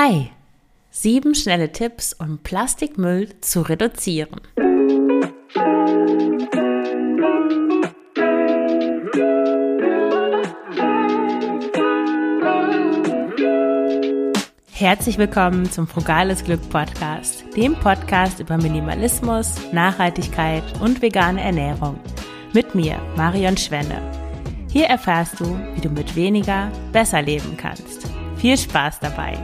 Hi, sieben schnelle Tipps, um Plastikmüll zu reduzieren. Herzlich willkommen zum Frugales Glück Podcast, dem Podcast über Minimalismus, Nachhaltigkeit und vegane Ernährung. Mit mir, Marion Schwenne. Hier erfährst du, wie du mit weniger besser leben kannst. Viel Spaß dabei!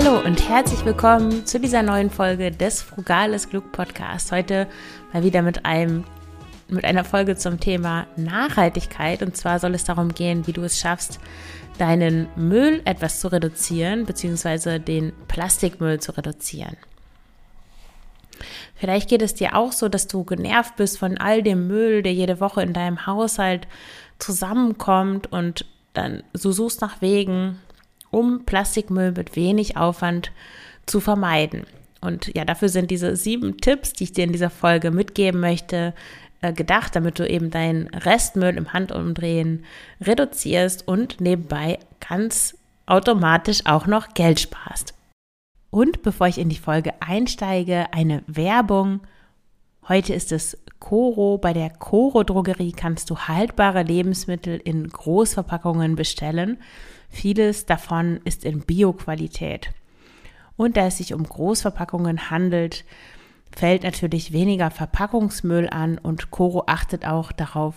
Hallo und herzlich willkommen zu dieser neuen Folge des Frugales Glück Podcasts. Heute mal wieder mit einem mit einer Folge zum Thema Nachhaltigkeit. Und zwar soll es darum gehen, wie du es schaffst, deinen Müll etwas zu reduzieren, beziehungsweise den Plastikmüll zu reduzieren. Vielleicht geht es dir auch so, dass du genervt bist von all dem Müll, der jede Woche in deinem Haushalt zusammenkommt und dann so suchst nach Wegen, um Plastikmüll mit wenig Aufwand zu vermeiden. Und ja, dafür sind diese sieben Tipps, die ich dir in dieser Folge mitgeben möchte, äh, gedacht, damit du eben deinen Restmüll im Handumdrehen reduzierst und nebenbei ganz automatisch auch noch Geld sparst. Und bevor ich in die Folge einsteige, eine Werbung. Heute ist es Coro. Bei der Coro Drogerie kannst du haltbare Lebensmittel in Großverpackungen bestellen. Vieles davon ist in Bioqualität. Und da es sich um Großverpackungen handelt, fällt natürlich weniger Verpackungsmüll an und Coro achtet auch darauf,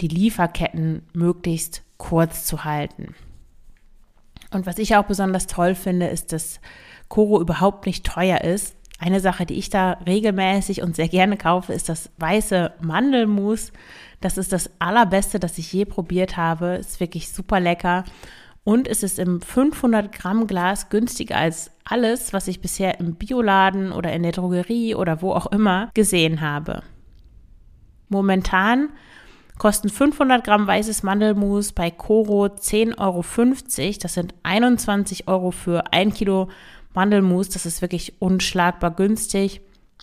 die Lieferketten möglichst kurz zu halten. Und was ich auch besonders toll finde, ist, dass Coro überhaupt nicht teuer ist. Eine Sache, die ich da regelmäßig und sehr gerne kaufe, ist das weiße Mandelmus. Das ist das allerbeste, das ich je probiert habe. Ist wirklich super lecker. Und es ist im 500 Gramm Glas günstiger als alles, was ich bisher im Bioladen oder in der Drogerie oder wo auch immer gesehen habe. Momentan kosten 500 Gramm weißes Mandelmus bei Coro 10,50 Euro. Das sind 21 Euro für ein Kilo Mandelmus. Das ist wirklich unschlagbar günstig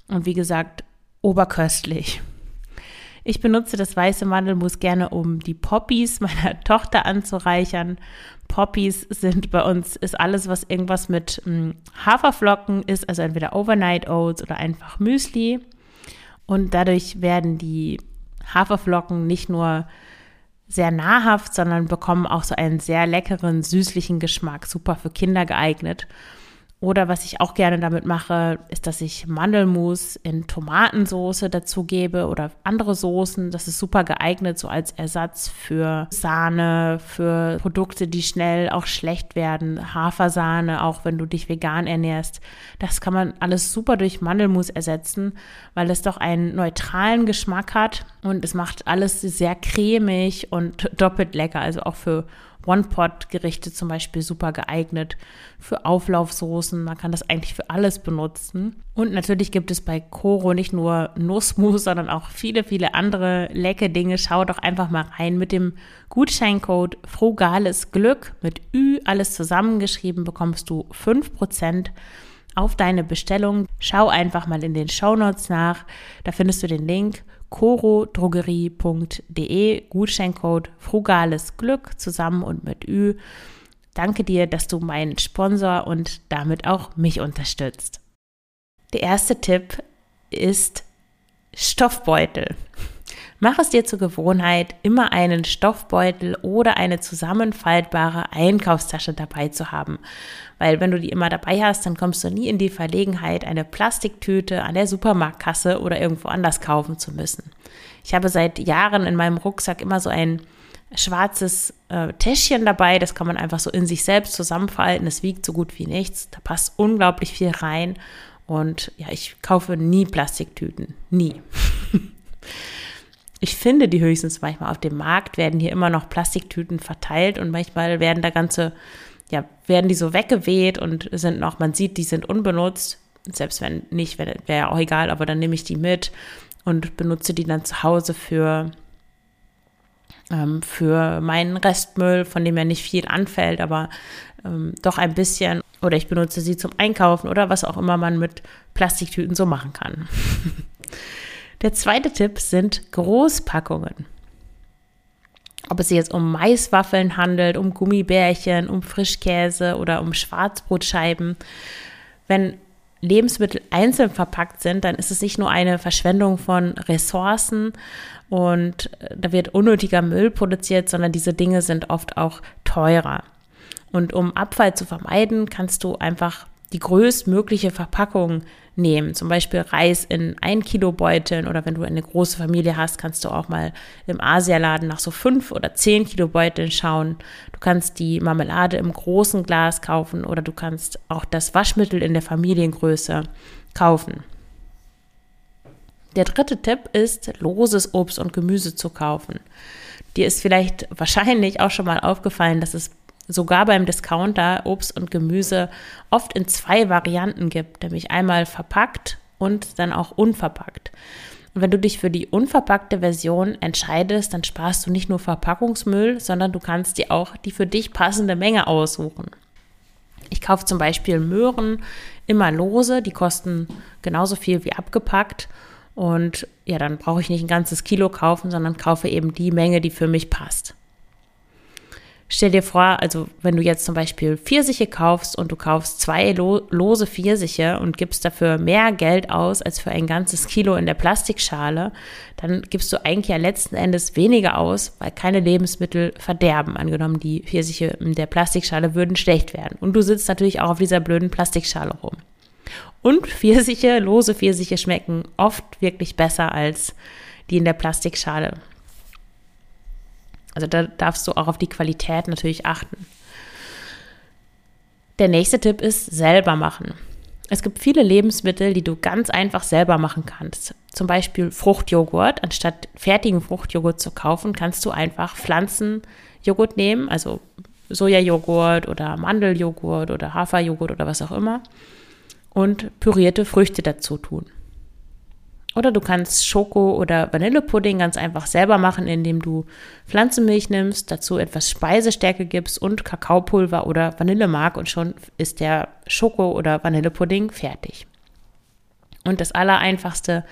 und wie gesagt oberköstlich. Ich benutze das weiße Mandelmus gerne, um die Poppies meiner Tochter anzureichern. Poppies sind bei uns, ist alles, was irgendwas mit hm, Haferflocken ist, also entweder Overnight Oats oder einfach Müsli. Und dadurch werden die Haferflocken nicht nur sehr nahrhaft, sondern bekommen auch so einen sehr leckeren, süßlichen Geschmack. Super für Kinder geeignet. Oder was ich auch gerne damit mache, ist, dass ich Mandelmus in Tomatensoße dazugebe oder andere Soßen. Das ist super geeignet, so als Ersatz für Sahne, für Produkte, die schnell auch schlecht werden. Hafersahne, auch wenn du dich vegan ernährst. Das kann man alles super durch Mandelmus ersetzen, weil es doch einen neutralen Geschmack hat und es macht alles sehr cremig und doppelt lecker. Also auch für One-Pot-Gerichte zum Beispiel super geeignet für Auflaufsoßen. Man kann das eigentlich für alles benutzen. Und natürlich gibt es bei Coro nicht nur Nussmus, sondern auch viele, viele andere leckere Dinge. Schau doch einfach mal rein mit dem Gutscheincode Frugales Glück mit Ü, alles zusammengeschrieben, bekommst du 5% auf deine Bestellung. Schau einfach mal in den Shownotes nach. Da findest du den Link corodrogerie.de, Gutscheincode Frugales Glück zusammen und mit Ü. Danke dir, dass du meinen Sponsor und damit auch mich unterstützt. Der erste Tipp ist Stoffbeutel. Mach es dir zur Gewohnheit, immer einen Stoffbeutel oder eine zusammenfaltbare Einkaufstasche dabei zu haben. Weil wenn du die immer dabei hast, dann kommst du nie in die Verlegenheit, eine Plastiktüte an der Supermarktkasse oder irgendwo anders kaufen zu müssen. Ich habe seit Jahren in meinem Rucksack immer so ein schwarzes äh, Täschchen dabei. Das kann man einfach so in sich selbst zusammenfalten. Es wiegt so gut wie nichts. Da passt unglaublich viel rein. Und ja, ich kaufe nie Plastiktüten. Nie. Ich finde die höchstens manchmal auf dem Markt werden hier immer noch Plastiktüten verteilt und manchmal werden da ganze, ja, werden die so weggeweht und sind noch, man sieht, die sind unbenutzt. Selbst wenn nicht, wäre ja auch egal, aber dann nehme ich die mit und benutze die dann zu Hause für, ähm, für meinen Restmüll, von dem ja nicht viel anfällt, aber ähm, doch ein bisschen. Oder ich benutze sie zum Einkaufen oder was auch immer man mit Plastiktüten so machen kann. Der zweite Tipp sind Großpackungen. ob es sich jetzt um Maiswaffeln handelt, um Gummibärchen, um Frischkäse oder um Schwarzbrotscheiben. Wenn Lebensmittel einzeln verpackt sind, dann ist es nicht nur eine Verschwendung von Ressourcen und da wird unnötiger Müll produziert, sondern diese Dinge sind oft auch teurer. Und um Abfall zu vermeiden, kannst du einfach die größtmögliche Verpackung nehmen. Zum Beispiel Reis in ein Kilo Beuteln oder wenn du eine große Familie hast, kannst du auch mal im Asialaden nach so fünf oder zehn Kilo Beuteln schauen. Du kannst die Marmelade im großen Glas kaufen oder du kannst auch das Waschmittel in der Familiengröße kaufen. Der dritte Tipp ist, loses Obst und Gemüse zu kaufen. Dir ist vielleicht wahrscheinlich auch schon mal aufgefallen, dass es sogar beim Discounter Obst und Gemüse oft in zwei Varianten gibt, nämlich einmal verpackt und dann auch unverpackt. Und wenn du dich für die unverpackte Version entscheidest, dann sparst du nicht nur Verpackungsmüll, sondern du kannst dir auch die für dich passende Menge aussuchen. Ich kaufe zum Beispiel Möhren immer lose, die kosten genauso viel wie abgepackt. Und ja, dann brauche ich nicht ein ganzes Kilo kaufen, sondern kaufe eben die Menge, die für mich passt. Stell dir vor, also wenn du jetzt zum Beispiel Pfirsiche kaufst und du kaufst zwei lo lose Pfirsiche und gibst dafür mehr Geld aus als für ein ganzes Kilo in der Plastikschale, dann gibst du eigentlich ja letzten Endes weniger aus, weil keine Lebensmittel verderben. Angenommen, die Pfirsiche in der Plastikschale würden schlecht werden. Und du sitzt natürlich auch auf dieser blöden Plastikschale rum. Und Pfirsiche, lose Pfirsiche schmecken oft wirklich besser als die in der Plastikschale. Also da darfst du auch auf die Qualität natürlich achten. Der nächste Tipp ist selber machen. Es gibt viele Lebensmittel, die du ganz einfach selber machen kannst. Zum Beispiel Fruchtjoghurt. Anstatt fertigen Fruchtjoghurt zu kaufen, kannst du einfach Pflanzenjoghurt nehmen, also Sojajoghurt oder Mandeljoghurt oder Haferjoghurt oder was auch immer und pürierte Früchte dazu tun. Oder du kannst Schoko- oder Vanillepudding ganz einfach selber machen, indem du Pflanzenmilch nimmst, dazu etwas Speisestärke gibst und Kakaopulver oder Vanillemark und schon ist der Schoko- oder Vanillepudding fertig. Und das Allereinfachste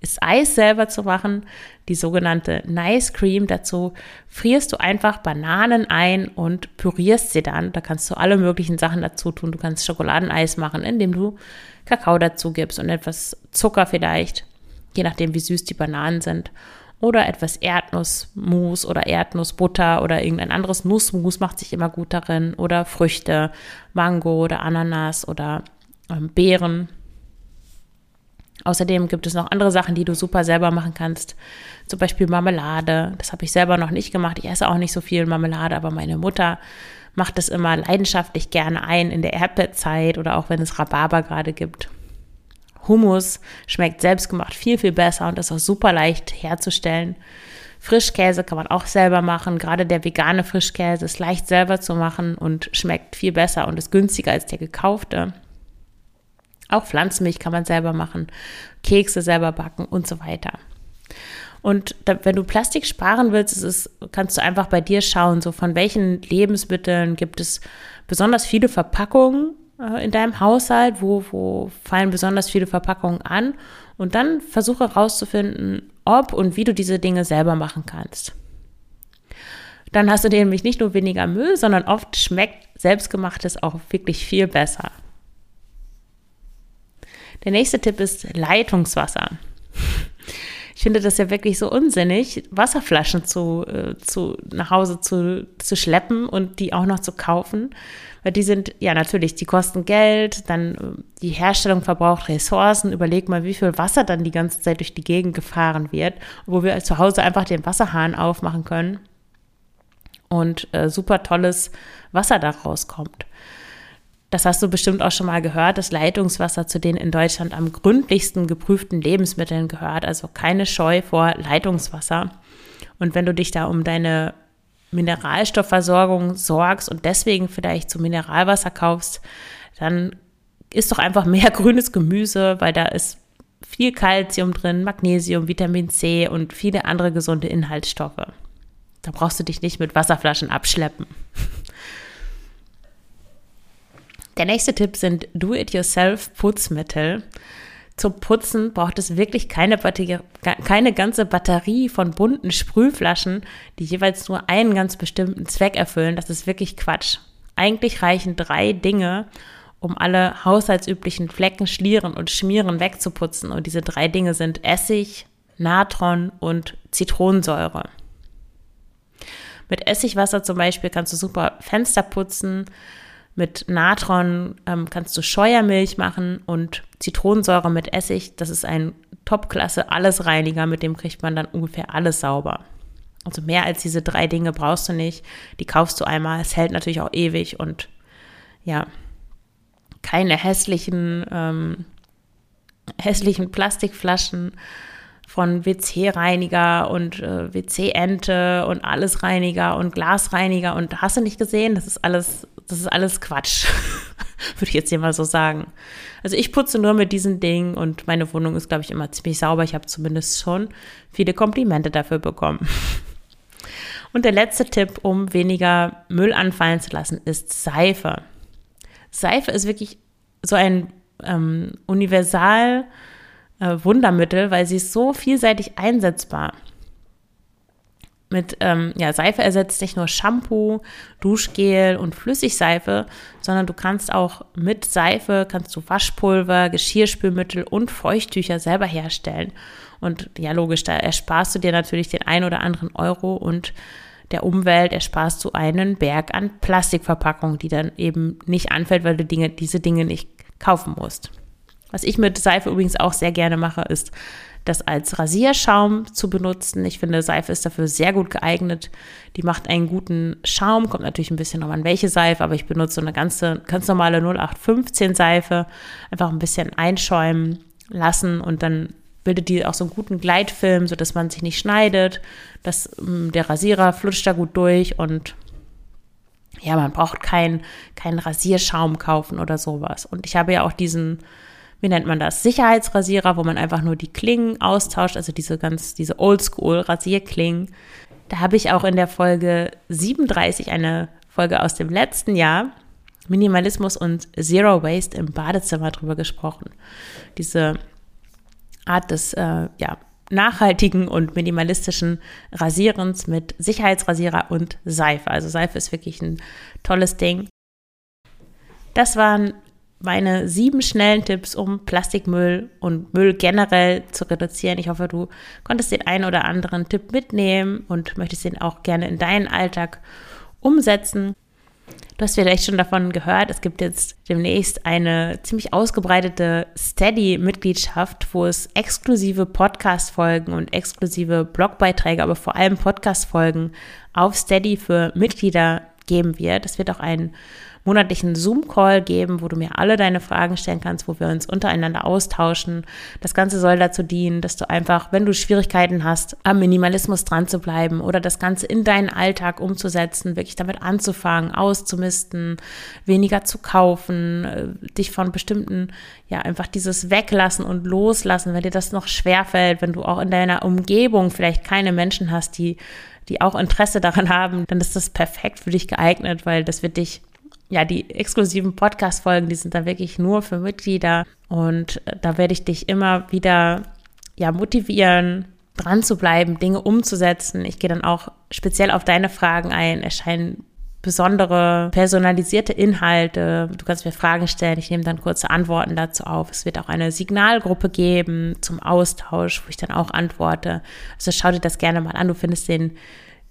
ist Eis selber zu machen, die sogenannte Nice Cream. Dazu frierst du einfach Bananen ein und pürierst sie dann. Da kannst du alle möglichen Sachen dazu tun. Du kannst Schokoladeneis machen, indem du Kakao dazu gibst und etwas Zucker vielleicht je nachdem, wie süß die Bananen sind. Oder etwas Erdnussmus oder Erdnussbutter oder irgendein anderes Nussmus macht sich immer gut darin. Oder Früchte, Mango oder Ananas oder ähm, Beeren. Außerdem gibt es noch andere Sachen, die du super selber machen kannst. Zum Beispiel Marmelade. Das habe ich selber noch nicht gemacht. Ich esse auch nicht so viel Marmelade, aber meine Mutter macht es immer leidenschaftlich gerne ein in der Erdbeerzeit oder auch wenn es Rhabarber gerade gibt. Hummus schmeckt selbstgemacht viel, viel besser und ist auch super leicht herzustellen. Frischkäse kann man auch selber machen. Gerade der vegane Frischkäse ist leicht selber zu machen und schmeckt viel besser und ist günstiger als der gekaufte. Auch Pflanzenmilch kann man selber machen, Kekse selber backen und so weiter. Und da, wenn du Plastik sparen willst, es, kannst du einfach bei dir schauen, so von welchen Lebensmitteln gibt es besonders viele Verpackungen äh, in deinem Haushalt, wo, wo fallen besonders viele Verpackungen an und dann versuche herauszufinden, ob und wie du diese Dinge selber machen kannst. Dann hast du nämlich nicht nur weniger Müll, sondern oft schmeckt selbstgemachtes auch wirklich viel besser. Der nächste Tipp ist Leitungswasser. Ich finde das ja wirklich so unsinnig, Wasserflaschen zu, äh, zu, nach Hause zu, zu schleppen und die auch noch zu kaufen. Weil die sind, ja natürlich, die kosten Geld, dann äh, die Herstellung verbraucht Ressourcen. Überleg mal, wie viel Wasser dann die ganze Zeit durch die Gegend gefahren wird, wo wir zu Hause einfach den Wasserhahn aufmachen können und äh, super tolles Wasser daraus kommt. Das hast du bestimmt auch schon mal gehört, dass Leitungswasser zu den in Deutschland am gründlichsten geprüften Lebensmitteln gehört. Also keine Scheu vor Leitungswasser. Und wenn du dich da um deine Mineralstoffversorgung sorgst und deswegen vielleicht zu Mineralwasser kaufst, dann isst doch einfach mehr grünes Gemüse, weil da ist viel Kalzium drin, Magnesium, Vitamin C und viele andere gesunde Inhaltsstoffe. Da brauchst du dich nicht mit Wasserflaschen abschleppen. Der nächste Tipp sind Do-it-yourself Putzmittel. zum Putzen braucht es wirklich keine, Batterie, keine ganze Batterie von bunten Sprühflaschen, die jeweils nur einen ganz bestimmten Zweck erfüllen. Das ist wirklich Quatsch. Eigentlich reichen drei Dinge, um alle haushaltsüblichen Flecken, Schlieren und Schmieren wegzuputzen. Und diese drei Dinge sind Essig, Natron und Zitronensäure. Mit Essigwasser zum Beispiel kannst du super Fenster putzen, mit Natron ähm, kannst du Scheuermilch machen und Zitronensäure mit Essig. Das ist ein Topklasse Allesreiniger, mit dem kriegt man dann ungefähr alles sauber. Also mehr als diese drei Dinge brauchst du nicht. Die kaufst du einmal. Es hält natürlich auch ewig und ja, keine hässlichen, ähm, hässlichen Plastikflaschen von WC-Reiniger und äh, WC-Ente und Allesreiniger und Glasreiniger und hast du nicht gesehen? Das ist alles das ist alles Quatsch, würde ich jetzt hier mal so sagen. Also ich putze nur mit diesen Dingen und meine Wohnung ist, glaube ich, immer ziemlich sauber. Ich habe zumindest schon viele Komplimente dafür bekommen. Und der letzte Tipp, um weniger Müll anfallen zu lassen, ist Seife. Seife ist wirklich so ein ähm, universal äh, Wundermittel, weil sie ist so vielseitig einsetzbar mit ähm, ja, Seife ersetzt nicht nur Shampoo, Duschgel und Flüssigseife, sondern du kannst auch mit Seife kannst du Waschpulver, Geschirrspülmittel und Feuchttücher selber herstellen. Und ja, logisch, da ersparst du dir natürlich den ein oder anderen Euro und der Umwelt ersparst du einen Berg an Plastikverpackungen, die dann eben nicht anfällt, weil du Dinge, diese Dinge nicht kaufen musst. Was ich mit Seife übrigens auch sehr gerne mache, ist das als Rasierschaum zu benutzen. Ich finde, Seife ist dafür sehr gut geeignet. Die macht einen guten Schaum, kommt natürlich ein bisschen noch an welche Seife, aber ich benutze eine ganze, ganz normale 0815 Seife. Einfach ein bisschen einschäumen lassen und dann bildet die auch so einen guten Gleitfilm, sodass man sich nicht schneidet. Das, mm, der Rasierer flutscht da gut durch und ja, man braucht keinen kein Rasierschaum kaufen oder sowas. Und ich habe ja auch diesen wie nennt man das, Sicherheitsrasierer, wo man einfach nur die Klingen austauscht, also diese ganz, diese Oldschool-Rasierklingen. Da habe ich auch in der Folge 37 eine Folge aus dem letzten Jahr, Minimalismus und Zero Waste im Badezimmer drüber gesprochen. Diese Art des, äh, ja, nachhaltigen und minimalistischen Rasierens mit Sicherheitsrasierer und Seife. Also Seife ist wirklich ein tolles Ding. Das waren meine sieben schnellen Tipps, um Plastikmüll und Müll generell zu reduzieren. Ich hoffe, du konntest den einen oder anderen Tipp mitnehmen und möchtest den auch gerne in deinen Alltag umsetzen. Du hast vielleicht schon davon gehört, es gibt jetzt demnächst eine ziemlich ausgebreitete Steady-Mitgliedschaft, wo es exklusive Podcast-Folgen und exklusive Blogbeiträge, aber vor allem Podcast-Folgen auf Steady für Mitglieder geben wird. Es wird auch ein monatlichen Zoom-Call geben, wo du mir alle deine Fragen stellen kannst, wo wir uns untereinander austauschen. Das Ganze soll dazu dienen, dass du einfach, wenn du Schwierigkeiten hast, am Minimalismus dran zu bleiben oder das Ganze in deinen Alltag umzusetzen, wirklich damit anzufangen, auszumisten, weniger zu kaufen, äh, dich von bestimmten, ja, einfach dieses Weglassen und Loslassen, wenn dir das noch schwerfällt, wenn du auch in deiner Umgebung vielleicht keine Menschen hast, die die auch Interesse daran haben, dann ist das perfekt für dich geeignet, weil das wird dich ja, die exklusiven Podcast-Folgen, die sind da wirklich nur für Mitglieder. Und äh, da werde ich dich immer wieder ja, motivieren, dran zu bleiben, Dinge umzusetzen. Ich gehe dann auch speziell auf deine Fragen ein. Erscheinen besondere personalisierte Inhalte. Du kannst mir Fragen stellen, ich nehme dann kurze Antworten dazu auf. Es wird auch eine Signalgruppe geben zum Austausch, wo ich dann auch antworte. Also schau dir das gerne mal an. Du findest den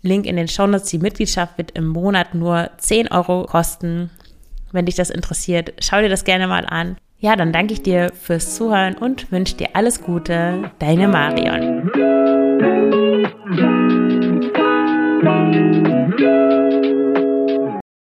Link in den Shownotes. Die Mitgliedschaft wird im Monat nur 10 Euro kosten. Wenn dich das interessiert, schau dir das gerne mal an. Ja, dann danke ich dir fürs Zuhören und wünsche dir alles Gute. Deine Marion.